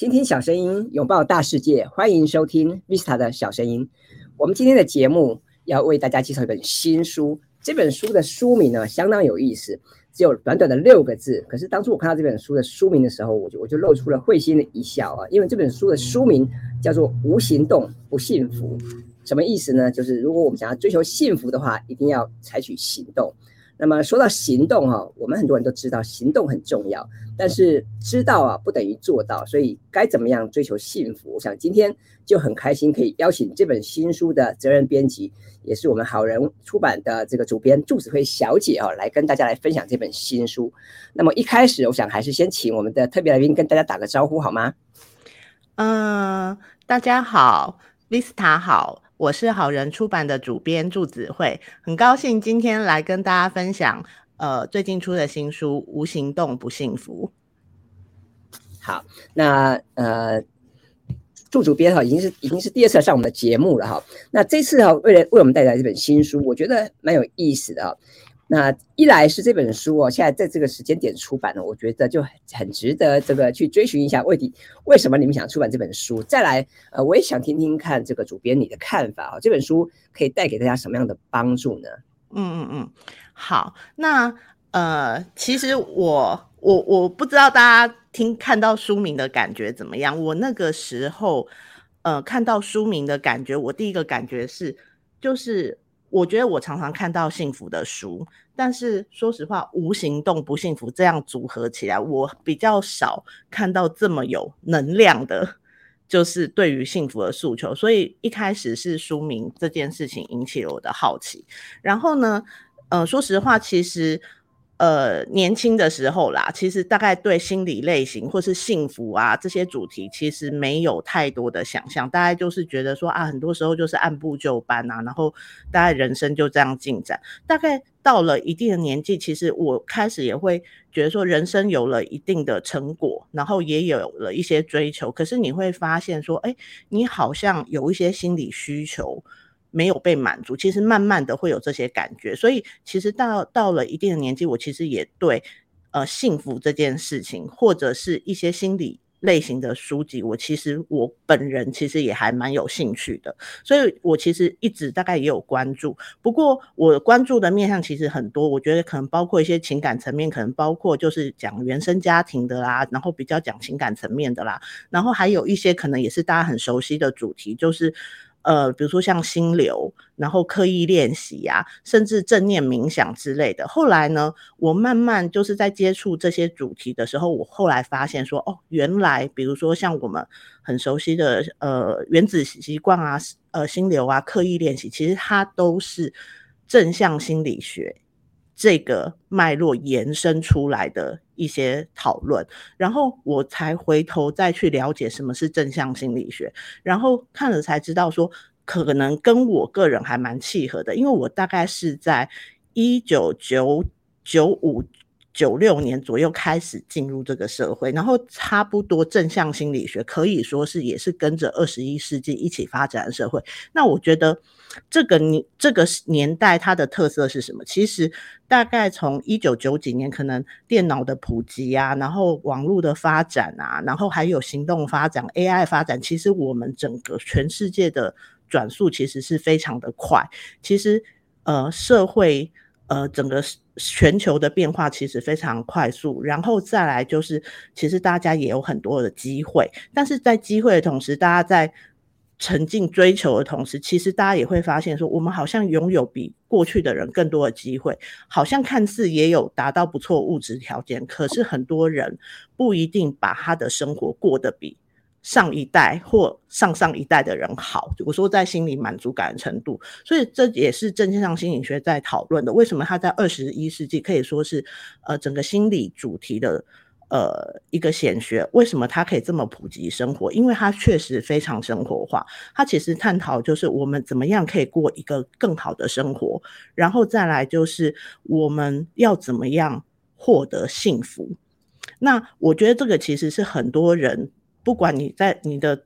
倾听小声音，拥抱大世界，欢迎收听 Vista 的小声音。我们今天的节目要为大家介绍一本新书，这本书的书名呢相当有意思，只有短短的六个字。可是当初我看到这本书的书名的时候，我就我就露出了会心的一笑啊，因为这本书的书名叫做《无行动不幸福》。什么意思呢？就是如果我们想要追求幸福的话，一定要采取行动。那么说到行动哈，我们很多人都知道行动很重要，但是知道啊不等于做到，所以该怎么样追求幸福？我想今天就很开心可以邀请这本新书的责任编辑，也是我们好人出版的这个主编祝子辉小姐啊，来跟大家来分享这本新书。那么一开始，我想还是先请我们的特别来宾跟大家打个招呼好吗？嗯，大家好，Vista 好。我是好人出版的主编祝子慧，很高兴今天来跟大家分享，呃，最近出的新书《无行动不幸福》。好，那呃，祝主编哈，已经是已经是第二次上我们的节目了哈。那这次哈，为了为我们带来这本新书，我觉得蛮有意思的。那一来是这本书哦，现在在这个时间点出版了，我觉得就很值得这个去追寻一下，为底为什么你们想出版这本书？再来，呃，我也想听听看这个主编你的看法啊，这本书可以带给大家什么样的帮助呢？嗯嗯嗯，好，那呃，其实我我我不知道大家听看到书名的感觉怎么样？我那个时候呃看到书名的感觉，我第一个感觉是就是。我觉得我常常看到幸福的书，但是说实话，无行动不幸福这样组合起来，我比较少看到这么有能量的，就是对于幸福的诉求。所以一开始是书名这件事情引起了我的好奇。然后呢，呃，说实话，其实。呃，年轻的时候啦，其实大概对心理类型或是幸福啊这些主题，其实没有太多的想象，大概就是觉得说啊，很多时候就是按部就班啊，然后大概人生就这样进展。大概到了一定的年纪，其实我开始也会觉得说，人生有了一定的成果，然后也有了一些追求，可是你会发现说，哎，你好像有一些心理需求。没有被满足，其实慢慢的会有这些感觉，所以其实到到了一定的年纪，我其实也对呃幸福这件事情，或者是一些心理类型的书籍，我其实我本人其实也还蛮有兴趣的，所以我其实一直大概也有关注，不过我关注的面向其实很多，我觉得可能包括一些情感层面，可能包括就是讲原生家庭的啦，然后比较讲情感层面的啦，然后还有一些可能也是大家很熟悉的主题，就是。呃，比如说像心流，然后刻意练习呀，甚至正念冥想之类的。后来呢，我慢慢就是在接触这些主题的时候，我后来发现说，哦，原来比如说像我们很熟悉的呃原子习惯啊，呃心流啊，刻意练习，其实它都是正向心理学。这个脉络延伸出来的一些讨论，然后我才回头再去了解什么是正向心理学，然后看了才知道说，可能跟我个人还蛮契合的，因为我大概是在一九九九五。九六年左右开始进入这个社会，然后差不多正向心理学可以说是也是跟着二十一世纪一起发展的社会。那我觉得这个年这个年代它的特色是什么？其实大概从一九九几年，可能电脑的普及啊，然后网络的发展啊，然后还有行动发展、AI 发展，其实我们整个全世界的转速其实是非常的快。其实呃社会。呃，整个全球的变化其实非常快速，然后再来就是，其实大家也有很多的机会，但是在机会的同时，大家在沉浸追求的同时，其实大家也会发现说，我们好像拥有比过去的人更多的机会，好像看似也有达到不错物质条件，可是很多人不一定把他的生活过得比。上一代或上上一代的人好，我说在心理满足感的程度，所以这也是正向心理学在讨论的。为什么他在二十一世纪可以说是呃整个心理主题的呃一个显学？为什么它可以这么普及生活？因为它确实非常生活化。它其实探讨就是我们怎么样可以过一个更好的生活，然后再来就是我们要怎么样获得幸福。那我觉得这个其实是很多人。不管你在你的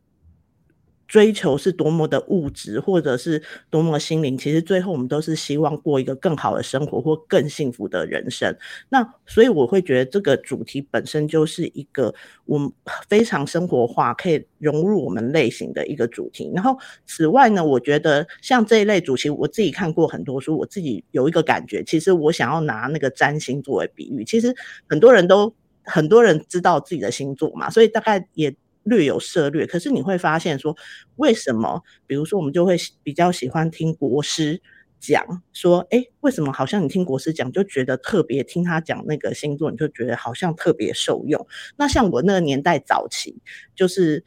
追求是多么的物质，或者是多么的心灵，其实最后我们都是希望过一个更好的生活或更幸福的人生。那所以我会觉得这个主题本身就是一个我们非常生活化，可以融入我们类型的一个主题。然后此外呢，我觉得像这一类主题，我自己看过很多书，我自己有一个感觉，其实我想要拿那个占星作为比喻。其实很多人都很多人知道自己的星座嘛，所以大概也。略有涉略，可是你会发现说，为什么？比如说，我们就会比较喜欢听国师讲说，诶，为什么好像你听国师讲就觉得特别，听他讲那个星座，你就觉得好像特别受用。那像我那个年代早期，就是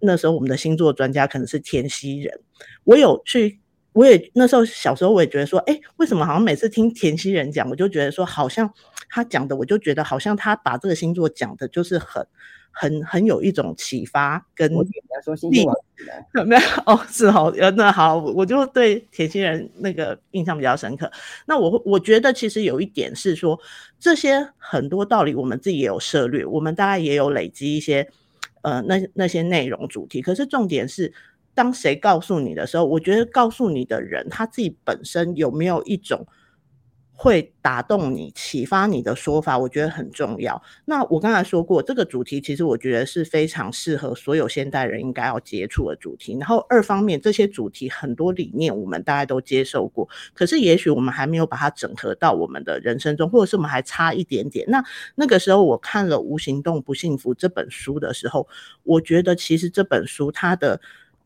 那时候我们的星座专家可能是天蝎人，我有去，我也那时候小时候我也觉得说，诶，为什么好像每次听田西人讲，我就觉得说，好像他讲的，我就觉得好像他把这个星座讲的就是很。很很有一种启发跟，我说星星王子没有哦，是哦，那好，我就对田西人那个印象比较深刻。那我我觉得其实有一点是说，这些很多道理我们自己也有涉略，我们大概也有累积一些呃那那些内容主题。可是重点是，当谁告诉你的时候，我觉得告诉你的人他自己本身有没有一种。会打动你、启发你的说法，我觉得很重要。那我刚才说过，这个主题其实我觉得是非常适合所有现代人应该要接触的主题。然后二方面，这些主题很多理念我们大家都接受过，可是也许我们还没有把它整合到我们的人生中，或者是我们还差一点点。那那个时候我看了《无行动不幸福》这本书的时候，我觉得其实这本书它的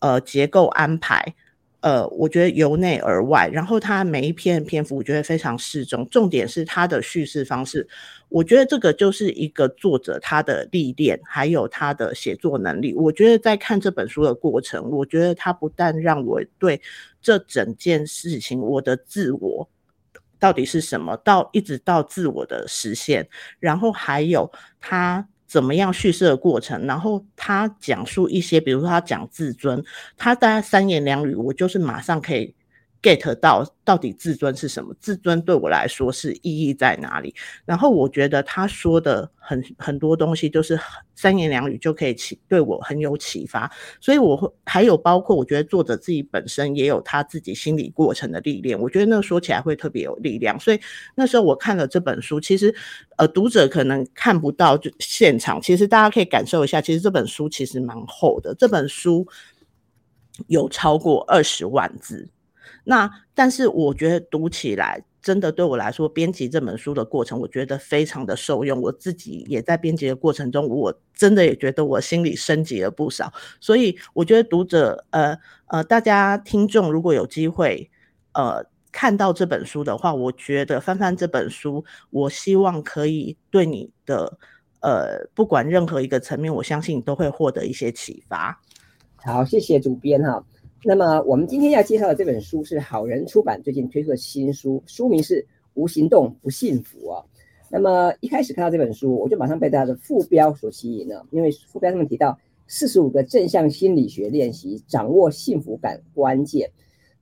呃结构安排。呃，我觉得由内而外，然后它每一篇篇幅，我觉得非常适中。重点是它的叙事方式，我觉得这个就是一个作者他的历练，还有他的写作能力。我觉得在看这本书的过程，我觉得他不但让我对这整件事情，我的自我到底是什么，到一直到自我的实现，然后还有他。怎么样叙事的过程，然后他讲述一些，比如说他讲自尊，他大概三言两语，我就是马上可以。Get 到到底自尊是什么？自尊对我来说是意义在哪里？然后我觉得他说的很很多东西，就是三言两语就可以启对我很有启发。所以我会还有包括，我觉得作者自己本身也有他自己心理过程的历练，我觉得那个说起来会特别有力量。所以那时候我看了这本书，其实呃读者可能看不到就现场，其实大家可以感受一下，其实这本书其实蛮厚的，这本书有超过二十万字。那但是我觉得读起来真的对我来说，编辑这本书的过程，我觉得非常的受用。我自己也在编辑的过程中，我真的也觉得我心里升级了不少。所以我觉得读者，呃呃，大家听众如果有机会，呃，看到这本书的话，我觉得翻翻这本书，我希望可以对你的，呃，不管任何一个层面，我相信都会获得一些启发。好，谢谢主编哈。那么我们今天要介绍的这本书是好人出版最近推出的新书，书名是《无行动不幸福》啊。那么一开始看到这本书，我就马上被它的副标所吸引了，因为副标上面提到四十五个正向心理学练习，掌握幸福感关键。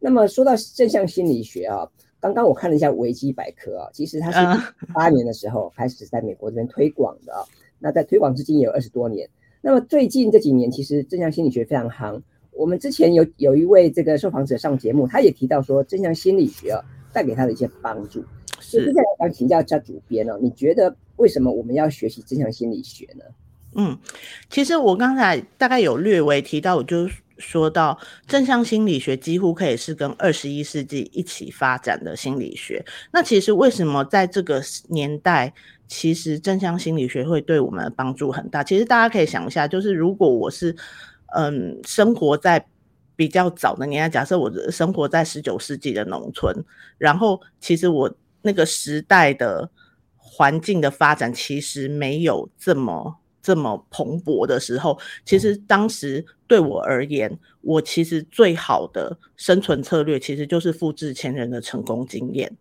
那么说到正向心理学啊，刚刚我看了一下维基百科啊，其实它是八年的时候开始在美国这边推广的啊。那在推广至今也有二十多年。那么最近这几年，其实正向心理学非常夯。我们之前有有一位这个受访者上节目，他也提到说正向心理学啊带给他的一些帮助。是，接下来想请教一下主编哦，你觉得为什么我们要学习正向心理学呢？嗯，其实我刚才大概有略微提到，我就说到正向心理学几乎可以是跟二十一世纪一起发展的心理学。那其实为什么在这个年代，其实正向心理学会对我们的帮助很大？其实大家可以想一下，就是如果我是。嗯，生活在比较早的年代，假设我生活在十九世纪的农村，然后其实我那个时代的环境的发展其实没有这么这么蓬勃的时候，其实当时对我而言，我其实最好的生存策略其实就是复制前人的成功经验，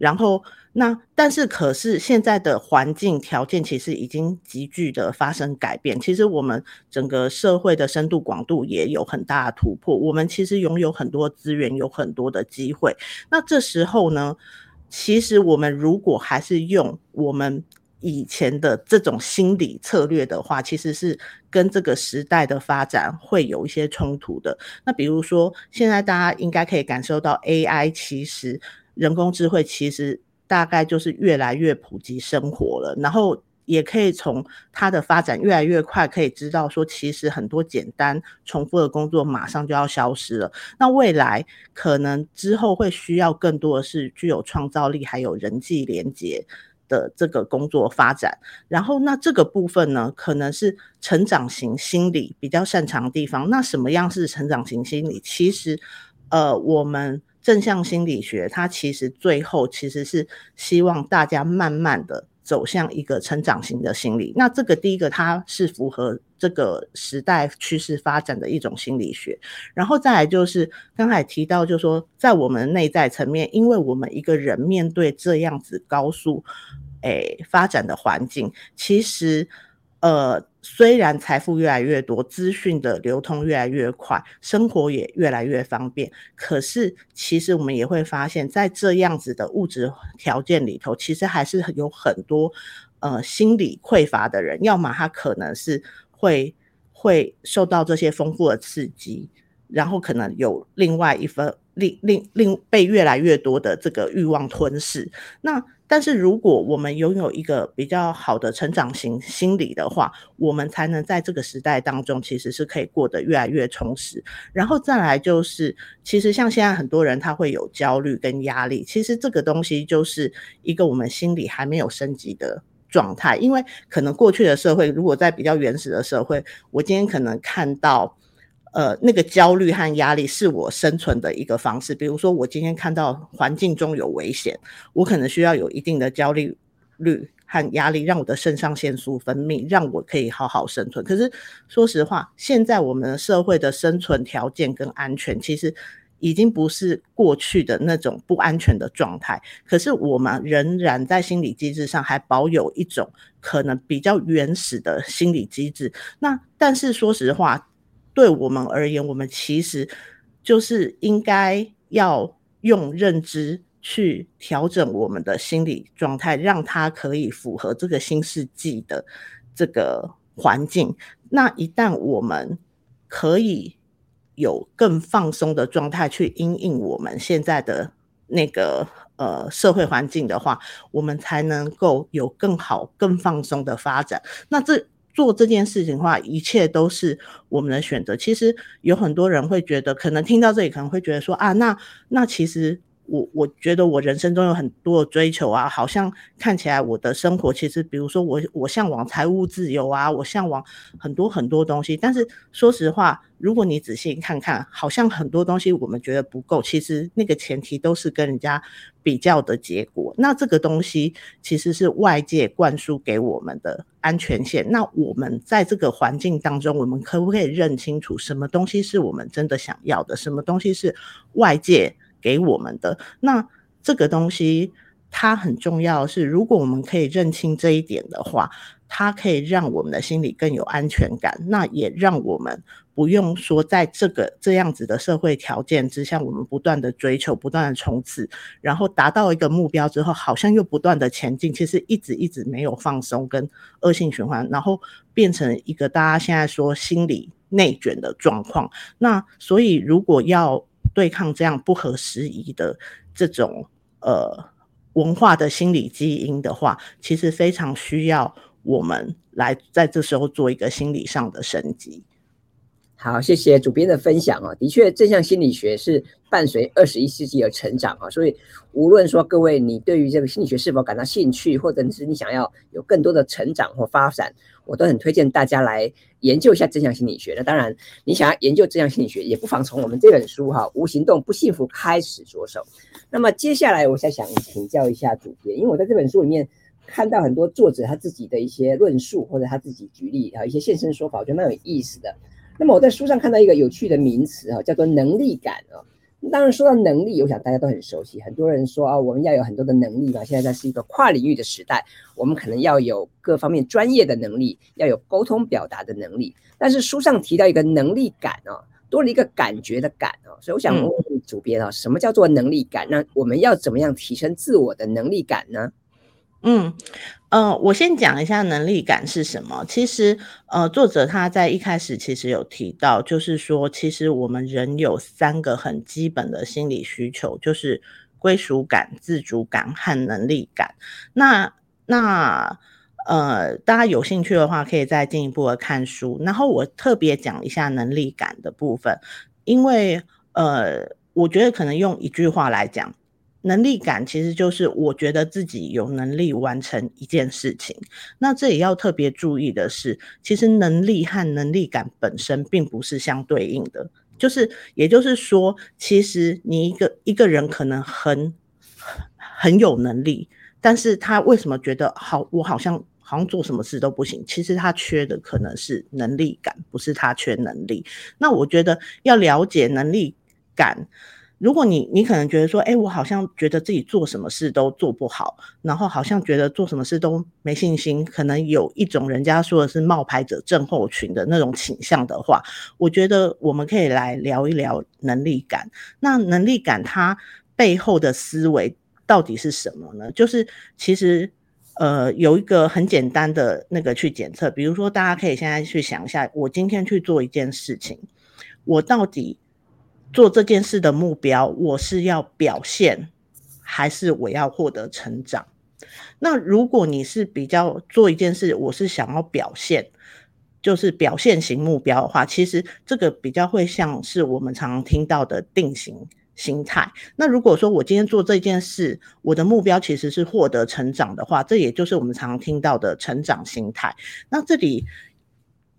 然后。那但是可是现在的环境条件其实已经急剧的发生改变，其实我们整个社会的深度广度也有很大的突破，我们其实拥有很多资源，有很多的机会。那这时候呢，其实我们如果还是用我们以前的这种心理策略的话，其实是跟这个时代的发展会有一些冲突的。那比如说，现在大家应该可以感受到 AI，其实人工智慧其实大概就是越来越普及生活了，然后。也可以从它的发展越来越快，可以知道说，其实很多简单重复的工作马上就要消失了。那未来可能之后会需要更多的是具有创造力还有人际连接的这个工作发展。然后，那这个部分呢，可能是成长型心理比较擅长的地方。那什么样是成长型心理？其实，呃，我们正向心理学它其实最后其实是希望大家慢慢的。走向一个成长型的心理，那这个第一个它是符合这个时代趋势发展的一种心理学，然后再来就是刚才提到，就是说在我们内在层面，因为我们一个人面对这样子高速诶发展的环境，其实呃。虽然财富越来越多，资讯的流通越来越快，生活也越来越方便，可是其实我们也会发现，在这样子的物质条件里头，其实还是有很多呃心理匮乏的人，要么他可能是会会受到这些丰富的刺激，然后可能有另外一份另另另被越来越多的这个欲望吞噬，那。但是，如果我们拥有一个比较好的成长型心理的话，我们才能在这个时代当中，其实是可以过得越来越充实。然后再来就是，其实像现在很多人他会有焦虑跟压力，其实这个东西就是一个我们心理还没有升级的状态。因为可能过去的社会，如果在比较原始的社会，我今天可能看到。呃，那个焦虑和压力是我生存的一个方式。比如说，我今天看到环境中有危险，我可能需要有一定的焦虑率和压力，让我的肾上腺素分泌，让我可以好好生存。可是，说实话，现在我们社会的生存条件跟安全，其实已经不是过去的那种不安全的状态。可是，我们仍然在心理机制上还保有一种可能比较原始的心理机制。那但是，说实话。对我们而言，我们其实就是应该要用认知去调整我们的心理状态，让它可以符合这个新世纪的这个环境。那一旦我们可以有更放松的状态去因应我们现在的那个呃社会环境的话，我们才能够有更好、更放松的发展。那这。做这件事情的话，一切都是我们的选择。其实有很多人会觉得，可能听到这里可能会觉得说啊，那那其实。我我觉得我人生中有很多的追求啊，好像看起来我的生活其实，比如说我我向往财务自由啊，我向往很多很多东西。但是说实话，如果你仔细看看，好像很多东西我们觉得不够，其实那个前提都是跟人家比较的结果。那这个东西其实是外界灌输给我们的安全线。那我们在这个环境当中，我们可不可以认清楚什么东西是我们真的想要的，什么东西是外界给我们的。那这个东西它很重要，是如果我们可以认清这一点的话，它可以让我们的心里更有安全感。那也让我们不用说在这个这样子的社会条件之下，我们不断的追求、不断的冲刺，然后达到一个目标之后，好像又不断的前进，其实一直一直没有放松跟恶性循环，然后变成一个大家现在说心理内卷的状况。那所以如果要对抗这样不合时宜的这种呃文化的心理基因的话，其实非常需要我们来在这时候做一个心理上的升级。好，谢谢主编的分享啊。的确，正向心理学是伴随二十一世纪而成长啊。所以，无论说各位你对于这个心理学是否感到兴趣，或者是你想要有更多的成长或发展，我都很推荐大家来研究一下正向心理学。那当然，你想要研究正向心理学，也不妨从我们这本书哈《无行动不幸福》开始着手。那么接下来，我想想请教一下主编，因为我在这本书里面看到很多作者他自己的一些论述，或者他自己举例啊一些现身说法，我觉得蛮有意思的。那么我在书上看到一个有趣的名词啊，叫做能力感啊。当然说到能力，我想大家都很熟悉。很多人说啊，我们要有很多的能力嘛。现在在是一个跨领域的时代，我们可能要有各方面专业的能力，要有沟通表达的能力。但是书上提到一个能力感啊，多了一个感觉的感啊。所以我想问问主编啊，什么叫做能力感？那我们要怎么样提升自我的能力感呢？嗯，呃，我先讲一下能力感是什么。其实，呃，作者他在一开始其实有提到，就是说，其实我们人有三个很基本的心理需求，就是归属感、自主感和能力感。那那呃，大家有兴趣的话，可以再进一步的看书。然后我特别讲一下能力感的部分，因为呃，我觉得可能用一句话来讲。能力感其实就是我觉得自己有能力完成一件事情。那这也要特别注意的是，其实能力和能力感本身并不是相对应的。就是，也就是说，其实你一个一个人可能很很有能力，但是他为什么觉得好？我好像好像做什么事都不行。其实他缺的可能是能力感，不是他缺能力。那我觉得要了解能力感。如果你你可能觉得说，哎，我好像觉得自己做什么事都做不好，然后好像觉得做什么事都没信心，可能有一种人家说的是冒牌者症候群的那种倾向的话，我觉得我们可以来聊一聊能力感。那能力感它背后的思维到底是什么呢？就是其实呃有一个很简单的那个去检测，比如说大家可以现在去想一下，我今天去做一件事情，我到底。做这件事的目标，我是要表现，还是我要获得成长？那如果你是比较做一件事，我是想要表现，就是表现型目标的话，其实这个比较会像是我们常常听到的定型心态。那如果说我今天做这件事，我的目标其实是获得成长的话，这也就是我们常常听到的成长心态。那这里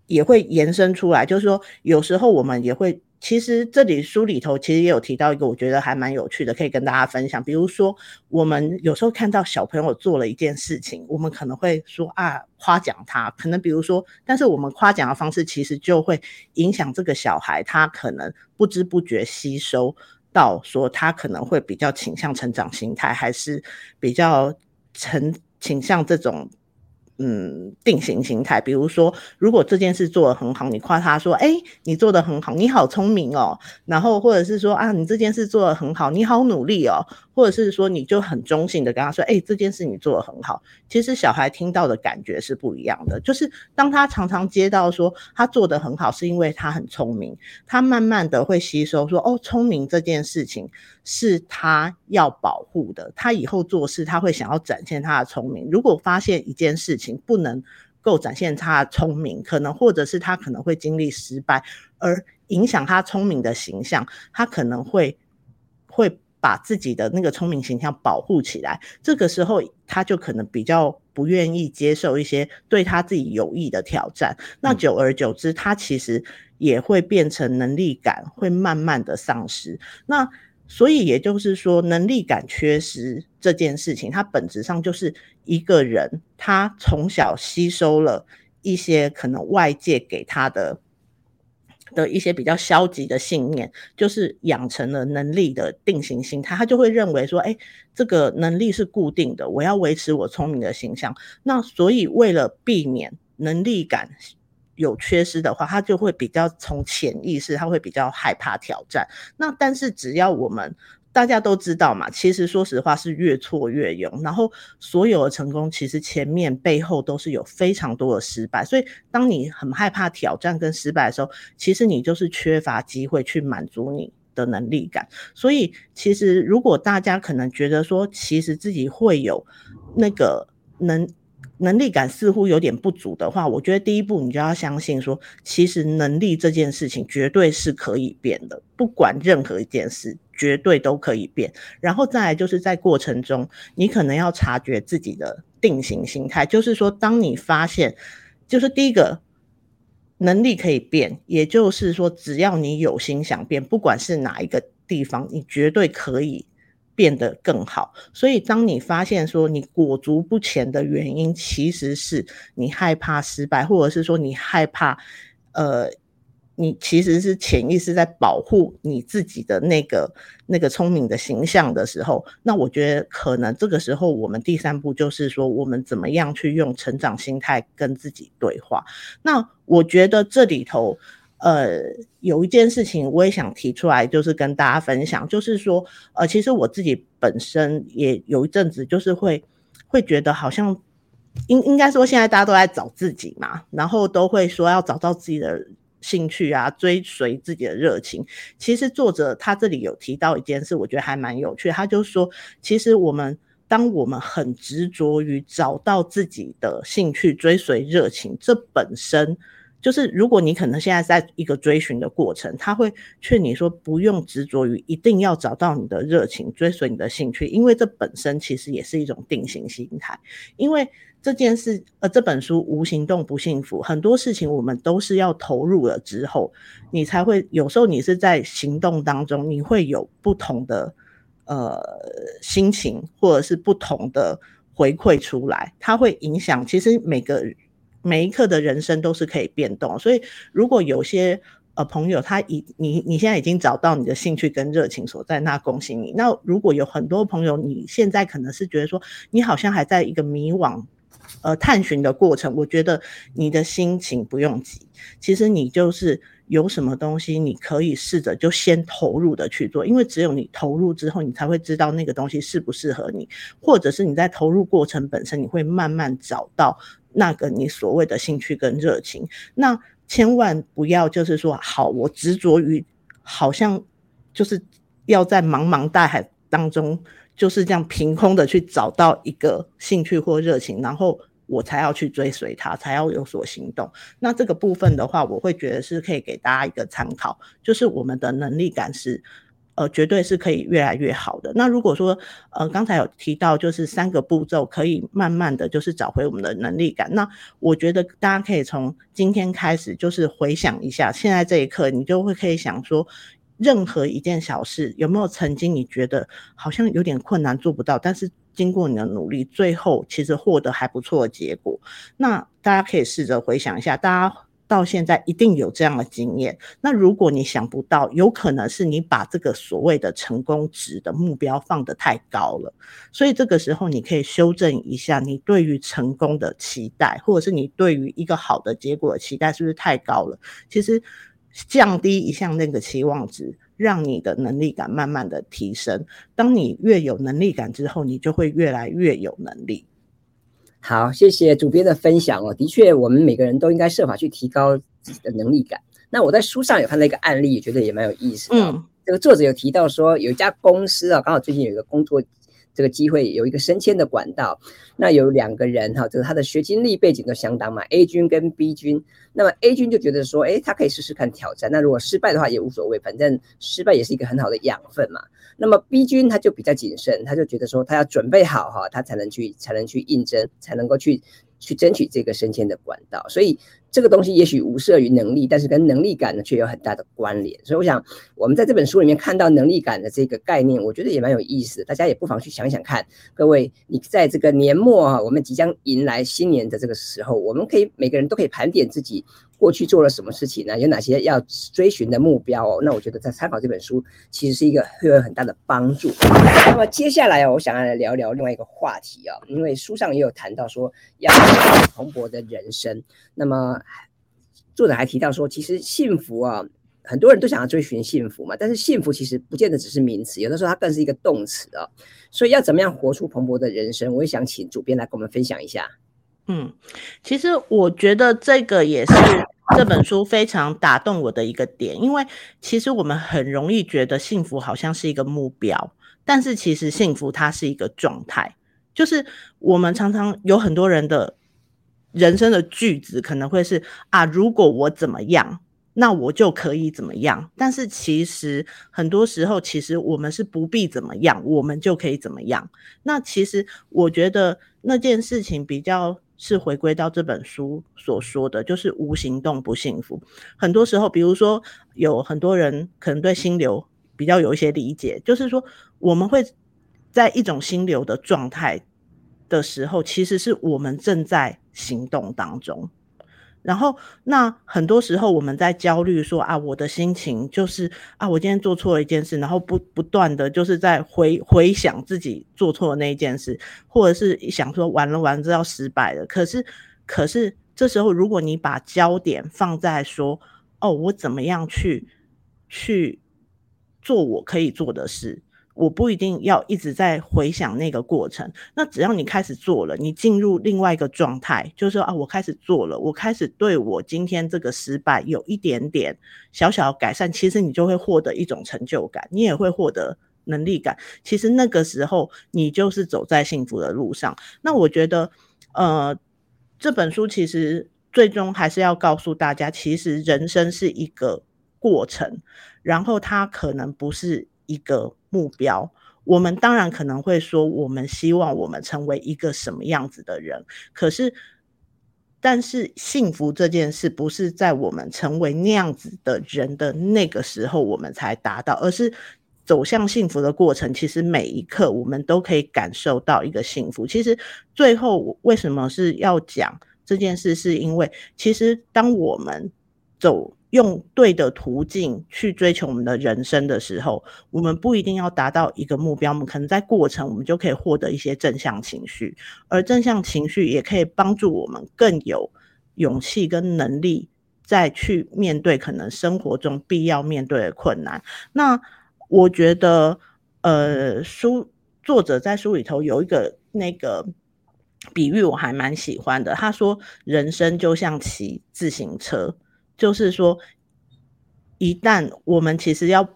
也会延伸出来，就是说有时候我们也会。其实这里书里头其实也有提到一个，我觉得还蛮有趣的，可以跟大家分享。比如说，我们有时候看到小朋友做了一件事情，我们可能会说啊，夸奖他。可能比如说，但是我们夸奖的方式其实就会影响这个小孩，他可能不知不觉吸收到，说他可能会比较倾向成长心态，还是比较成倾向这种。嗯，定型心态，比如说，如果这件事做得很好，你夸他说：“哎，你做得很好，你好聪明哦。”然后或者是说：“啊，你这件事做得很好，你好努力哦。”或者是说，你就很中性的跟他说：“哎，这件事你做得很好。”其实小孩听到的感觉是不一样的。就是当他常常接到说他做得很好，是因为他很聪明，他慢慢的会吸收说：“哦，聪明这件事情是他要保护的。他以后做事他会想要展现他的聪明。如果发现一件事情不能够展现他的聪明，可能或者是他可能会经历失败而影响他聪明的形象，他可能会会。”把自己的那个聪明形象保护起来，这个时候他就可能比较不愿意接受一些对他自己有益的挑战。那久而久之，他其实也会变成能力感会慢慢的丧失。那所以也就是说，能力感缺失这件事情，它本质上就是一个人他从小吸收了一些可能外界给他的。的一些比较消极的信念，就是养成了能力的定型心态，他就会认为说，哎，这个能力是固定的，我要维持我聪明的形象。那所以为了避免能力感有缺失的话，他就会比较从潜意识，他会比较害怕挑战。那但是只要我们。大家都知道嘛，其实说实话是越挫越勇，然后所有的成功其实前面背后都是有非常多的失败，所以当你很害怕挑战跟失败的时候，其实你就是缺乏机会去满足你的能力感。所以其实如果大家可能觉得说，其实自己会有那个能。能力感似乎有点不足的话，我觉得第一步你就要相信说，其实能力这件事情绝对是可以变的，不管任何一件事，绝对都可以变。然后再来就是在过程中，你可能要察觉自己的定型心态，就是说，当你发现，就是第一个能力可以变，也就是说，只要你有心想变，不管是哪一个地方，你绝对可以。变得更好，所以当你发现说你裹足不前的原因，其实是你害怕失败，或者是说你害怕，呃，你其实是潜意识在保护你自己的那个那个聪明的形象的时候，那我觉得可能这个时候我们第三步就是说，我们怎么样去用成长心态跟自己对话。那我觉得这里头。呃，有一件事情我也想提出来，就是跟大家分享，就是说，呃，其实我自己本身也有一阵子，就是会会觉得好像应应该说现在大家都在找自己嘛，然后都会说要找到自己的兴趣啊，追随自己的热情。其实作者他这里有提到一件事，我觉得还蛮有趣，他就说，其实我们当我们很执着于找到自己的兴趣，追随热情，这本身。就是如果你可能现在在一个追寻的过程，他会劝你说不用执着于一定要找到你的热情，追随你的兴趣，因为这本身其实也是一种定型心态。因为这件事，呃，这本书无行动不幸福，很多事情我们都是要投入了之后，你才会有时候你是在行动当中，你会有不同的呃心情，或者是不同的回馈出来，它会影响其实每个。每一刻的人生都是可以变动，所以如果有些呃朋友他已你你现在已经找到你的兴趣跟热情所在，那恭喜你。那如果有很多朋友你现在可能是觉得说你好像还在一个迷惘呃探寻的过程，我觉得你的心情不用急，其实你就是有什么东西你可以试着就先投入的去做，因为只有你投入之后，你才会知道那个东西适不适合你，或者是你在投入过程本身，你会慢慢找到。那个你所谓的兴趣跟热情，那千万不要就是说，好，我执着于好像就是要在茫茫大海当中就是这样凭空的去找到一个兴趣或热情，然后我才要去追随它，才要有所行动。那这个部分的话，我会觉得是可以给大家一个参考，就是我们的能力感是。绝对是可以越来越好的。那如果说，呃，刚才有提到，就是三个步骤可以慢慢的就是找回我们的能力感。那我觉得大家可以从今天开始，就是回想一下，现在这一刻，你就会可以想说，任何一件小事，有没有曾经你觉得好像有点困难做不到，但是经过你的努力，最后其实获得还不错的结果。那大家可以试着回想一下，大家。到现在一定有这样的经验。那如果你想不到，有可能是你把这个所谓的成功值的目标放得太高了。所以这个时候你可以修正一下你对于成功的期待，或者是你对于一个好的结果的期待是不是太高了？其实降低一下那个期望值，让你的能力感慢慢的提升。当你越有能力感之后，你就会越来越有能力。好，谢谢主编的分享哦。的确，我们每个人都应该设法去提高自己的能力感。那我在书上有看到一个案例，觉得也蛮有意思的。嗯，这个作者有提到说，有一家公司啊，刚好最近有一个工作。这个机会有一个升迁的管道，那有两个人哈，就是他的学经历背景都相当嘛，A 君跟 B 君。那么 A 君就觉得说，哎，他可以试试看挑战，那如果失败的话也无所谓，反正失败也是一个很好的养分嘛。那么 B 君他就比较谨慎，他就觉得说，他要准备好哈，他才能去才能去应征，才能够去去争取这个升迁的管道，所以。这个东西也许无涉于能力，但是跟能力感呢却有很大的关联。所以我想，我们在这本书里面看到能力感的这个概念，我觉得也蛮有意思的。大家也不妨去想想看，各位，你在这个年末啊，我们即将迎来新年的这个时候，我们可以每个人都可以盘点自己过去做了什么事情呢？有哪些要追寻的目标哦？那我觉得在参考这本书，其实是一个会有很大的帮助。那么接下来啊，我想要来聊聊另外一个话题啊，因为书上也有谈到说要蓬勃的人生，那么。作者还提到说，其实幸福啊，很多人都想要追寻幸福嘛，但是幸福其实不见得只是名词，有的时候它更是一个动词啊。所以要怎么样活出蓬勃的人生，我也想请主编来跟我们分享一下。嗯，其实我觉得这个也是这本书非常打动我的一个点，因为其实我们很容易觉得幸福好像是一个目标，但是其实幸福它是一个状态，就是我们常常有很多人的。人生的句子可能会是啊，如果我怎么样，那我就可以怎么样。但是其实很多时候，其实我们是不必怎么样，我们就可以怎么样。那其实我觉得那件事情比较是回归到这本书所说的，就是无行动不幸福。很多时候，比如说有很多人可能对心流比较有一些理解，就是说我们会在一种心流的状态的时候，其实是我们正在行动当中。然后，那很多时候我们在焦虑说啊，我的心情就是啊，我今天做错了一件事，然后不不断的就是在回回想自己做错的那一件事，或者是想说完了完了，这要失败了。可是，可是这时候如果你把焦点放在说哦，我怎么样去去做我可以做的事。我不一定要一直在回想那个过程。那只要你开始做了，你进入另外一个状态，就是说啊，我开始做了，我开始对我今天这个失败有一点点小小改善，其实你就会获得一种成就感，你也会获得能力感。其实那个时候，你就是走在幸福的路上。那我觉得，呃，这本书其实最终还是要告诉大家，其实人生是一个过程，然后它可能不是一个目标。我们当然可能会说，我们希望我们成为一个什么样子的人。可是，但是幸福这件事不是在我们成为那样子的人的那个时候我们才达到，而是走向幸福的过程。其实每一刻我们都可以感受到一个幸福。其实最后为什么是要讲这件事，是因为其实当我们走。用对的途径去追求我们的人生的时候，我们不一定要达到一个目标，我们可能在过程我们就可以获得一些正向情绪，而正向情绪也可以帮助我们更有勇气跟能力再去面对可能生活中必要面对的困难。那我觉得，呃，书作者在书里头有一个那个比喻，我还蛮喜欢的。他说，人生就像骑自行车。就是说，一旦我们其实要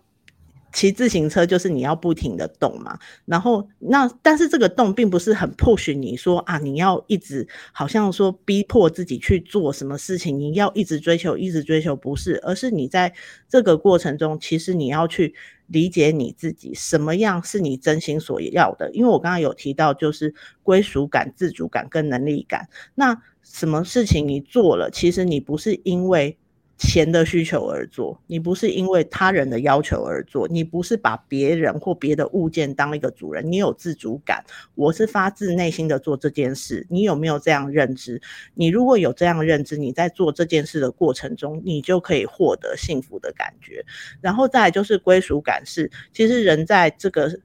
骑自行车，就是你要不停的动嘛。然后那但是这个动并不是很 push 你说啊，你要一直好像说逼迫自己去做什么事情，你要一直追求，一直追求，不是，而是你在这个过程中，其实你要去理解你自己，什么样是你真心所要的。因为我刚刚有提到，就是归属感、自主感跟能力感。那什么事情你做了，其实你不是因为。钱的需求而做，你不是因为他人的要求而做，你不是把别人或别的物件当一个主人，你有自主感，我是发自内心的做这件事。你有没有这样认知？你如果有这样认知，你在做这件事的过程中，你就可以获得幸福的感觉。然后再就是归属感，是其实人在这个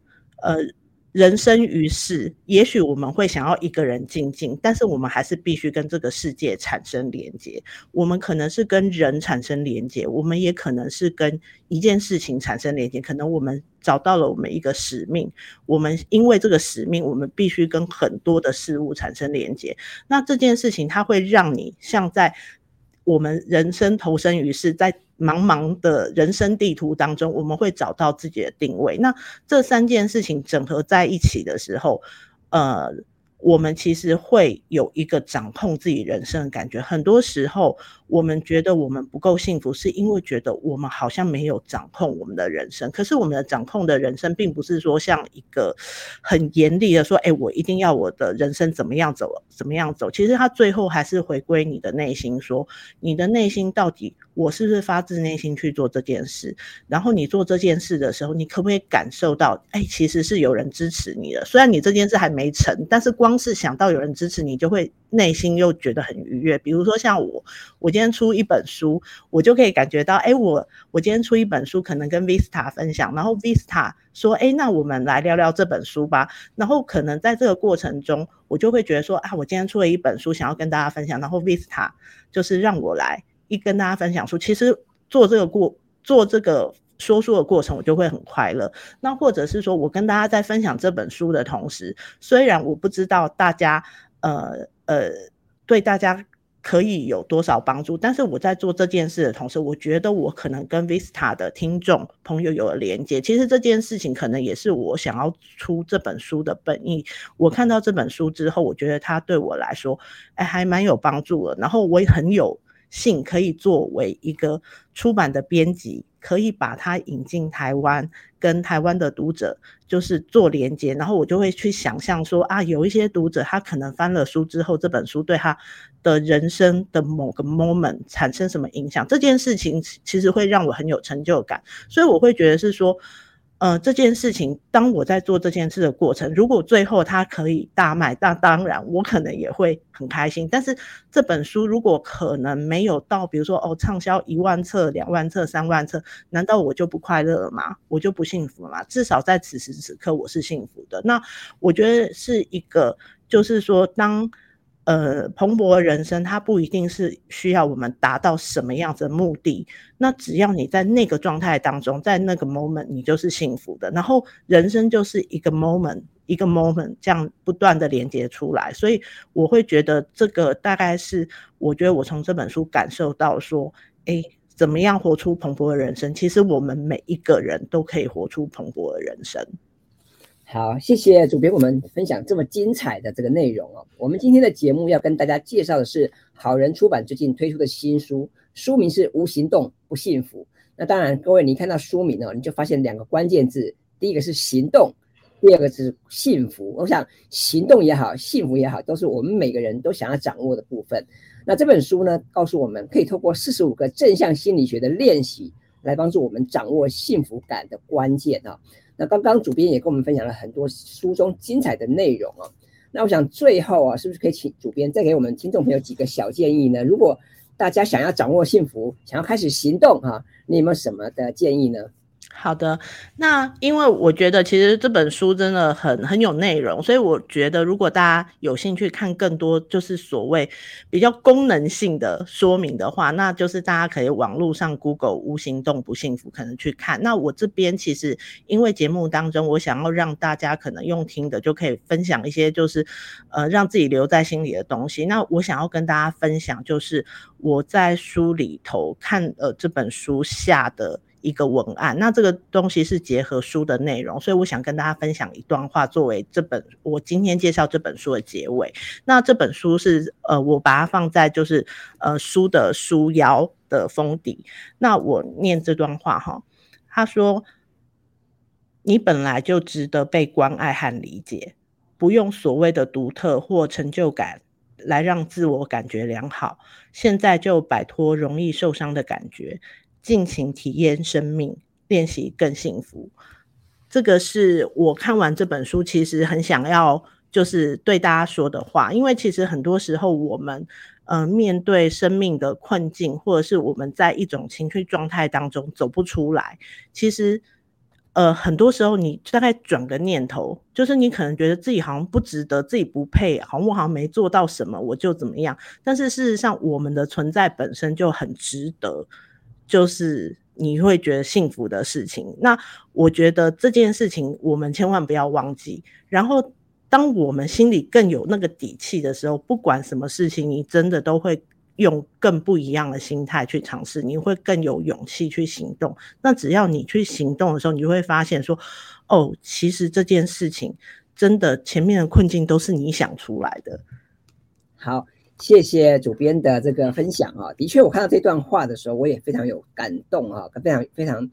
呃。人生于世，也许我们会想要一个人静静，但是我们还是必须跟这个世界产生连接。我们可能是跟人产生连接，我们也可能是跟一件事情产生连接。可能我们找到了我们一个使命，我们因为这个使命，我们必须跟很多的事物产生连接。那这件事情，它会让你像在我们人生投身于世，在。茫茫的人生地图当中，我们会找到自己的定位。那这三件事情整合在一起的时候，呃。我们其实会有一个掌控自己人生的感觉。很多时候，我们觉得我们不够幸福，是因为觉得我们好像没有掌控我们的人生。可是，我们的掌控的人生，并不是说像一个很严厉的说：“哎，我一定要我的人生怎么样走，怎么样走。”其实，它最后还是回归你的内心，说你的内心到底，我是不是发自内心去做这件事？然后，你做这件事的时候，你可不可以感受到，哎，其实是有人支持你的。虽然你这件事还没成，但是光是想到有人支持你，就会内心又觉得很愉悦。比如说像我，我今天出一本书，我就可以感觉到，哎，我我今天出一本书，可能跟 Vista 分享，然后 Vista 说，哎，那我们来聊聊这本书吧。然后可能在这个过程中，我就会觉得说，啊，我今天出了一本书，想要跟大家分享。然后 Vista 就是让我来一跟大家分享书。其实做这个过做这个。说书的过程，我就会很快乐。那或者是说，我跟大家在分享这本书的同时，虽然我不知道大家，呃呃，对大家可以有多少帮助，但是我在做这件事的同时，我觉得我可能跟 Vista 的听众朋友有了连接。其实这件事情可能也是我想要出这本书的本意。我看到这本书之后，我觉得它对我来说，哎，还蛮有帮助的。然后我也很有幸可以作为一个出版的编辑。可以把它引进台湾，跟台湾的读者就是做连接，然后我就会去想象说啊，有一些读者他可能翻了书之后，这本书对他的人生的某个 moment 产生什么影响，这件事情其实会让我很有成就感，所以我会觉得是说。呃，这件事情，当我在做这件事的过程，如果最后它可以大卖，那当然我可能也会很开心。但是这本书如果可能没有到，比如说哦，畅销一万册、两万册、三万册，难道我就不快乐了吗？我就不幸福了吗？至少在此时此刻，我是幸福的。那我觉得是一个，就是说当。呃，蓬勃人生，它不一定是需要我们达到什么样子的目的。那只要你在那个状态当中，在那个 moment，你就是幸福的。然后人生就是一个 moment，一个 moment，这样不断的连接出来。所以我会觉得这个大概是，我觉得我从这本书感受到说，诶，怎么样活出蓬勃的人生？其实我们每一个人都可以活出蓬勃的人生。好，谢谢主编，我们分享这么精彩的这个内容哦。我们今天的节目要跟大家介绍的是好人出版最近推出的新书，书名是《无行动不幸福》。那当然，各位你看到书名呢，你就发现两个关键字，第一个是行动，第二个是幸福。我想，行动也好，幸福也好，都是我们每个人都想要掌握的部分。那这本书呢，告诉我们可以透过四十五个正向心理学的练习，来帮助我们掌握幸福感的关键啊。那刚刚主编也跟我们分享了很多书中精彩的内容啊。那我想最后啊，是不是可以请主编再给我们听众朋友几个小建议呢？如果大家想要掌握幸福，想要开始行动哈，你有没有什么的建议呢？好的，那因为我觉得其实这本书真的很很有内容，所以我觉得如果大家有兴趣看更多就是所谓比较功能性的说明的话，那就是大家可以网络上 Google 无行动不幸福，可能去看。那我这边其实因为节目当中，我想要让大家可能用听的就可以分享一些就是呃让自己留在心里的东西。那我想要跟大家分享就是我在书里头看呃这本书下的。一个文案，那这个东西是结合书的内容，所以我想跟大家分享一段话，作为这本我今天介绍这本书的结尾。那这本书是呃，我把它放在就是呃书的书腰的封底。那我念这段话哈，他说：“你本来就值得被关爱和理解，不用所谓的独特或成就感来让自我感觉良好。现在就摆脱容易受伤的感觉。”尽情体验生命，练习更幸福。这个是我看完这本书，其实很想要就是对大家说的话。因为其实很多时候，我们呃面对生命的困境，或者是我们在一种情绪状态当中走不出来，其实呃很多时候你大概转个念头，就是你可能觉得自己好像不值得，自己不配，好像我好像没做到什么，我就怎么样。但是事实上，我们的存在本身就很值得。就是你会觉得幸福的事情，那我觉得这件事情我们千万不要忘记。然后，当我们心里更有那个底气的时候，不管什么事情，你真的都会用更不一样的心态去尝试，你会更有勇气去行动。那只要你去行动的时候，你就会发现说，哦，其实这件事情真的前面的困境都是你想出来的。好。谢谢主编的这个分享啊，的确，我看到这段话的时候，我也非常有感动啊，非常非常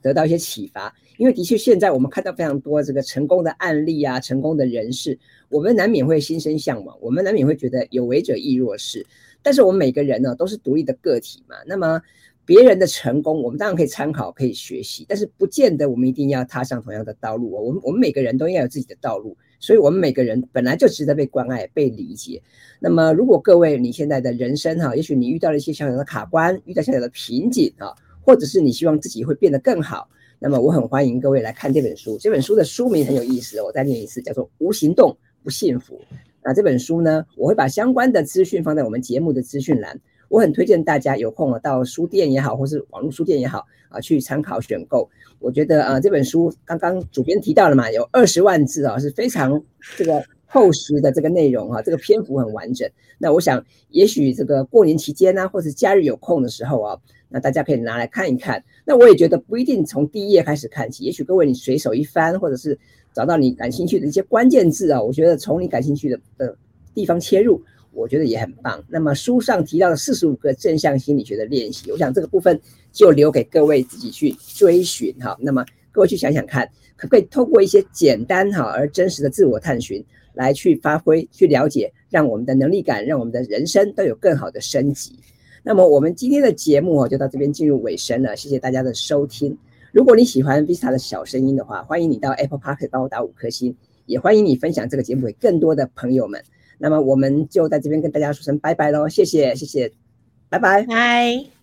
得到一些启发。因为的确，现在我们看到非常多这个成功的案例啊，成功的人士，我们难免会心生向往，我们难免会觉得有为者亦若是。但是我们每个人呢，都是独立的个体嘛，那么别人的成功，我们当然可以参考，可以学习，但是不见得我们一定要踏上同样的道路。我们我们每个人都应该有自己的道路。所以，我们每个人本来就值得被关爱、被理解。那么，如果各位你现在的人生哈，也许你遇到了一些小小的卡关，遇到小小的瓶颈啊，或者是你希望自己会变得更好，那么我很欢迎各位来看这本书。这本书的书名很有意思，我再念一次，叫做《无行动不幸福》。那这本书呢，我会把相关的资讯放在我们节目的资讯栏。我很推荐大家有空了到书店也好，或是网络书店也好啊，去参考选购。我觉得啊，这本书刚刚主编提到了嘛，有二十万字啊，是非常这个厚实的这个内容啊，这个篇幅很完整。那我想，也许这个过年期间呢、啊，或是假日有空的时候啊，那大家可以拿来看一看。那我也觉得不一定从第一页开始看起，也许各位你随手一翻，或者是找到你感兴趣的一些关键字啊，我觉得从你感兴趣的的地方切入。我觉得也很棒。那么书上提到的四十五个正向心理学的练习，我想这个部分就留给各位自己去追寻哈。那么各位去想想看，可不可以透过一些简单哈而真实的自我探寻来去发挥、去了解，让我们的能力感、让我们的人生都有更好的升级。那么我们今天的节目就到这边进入尾声了，谢谢大家的收听。如果你喜欢 Vista 的小声音的话，欢迎你到 Apple Podcast 帮我打五颗星，也欢迎你分享这个节目给更多的朋友们。那么我们就在这边跟大家说声拜拜喽，谢谢谢谢，拜拜，拜。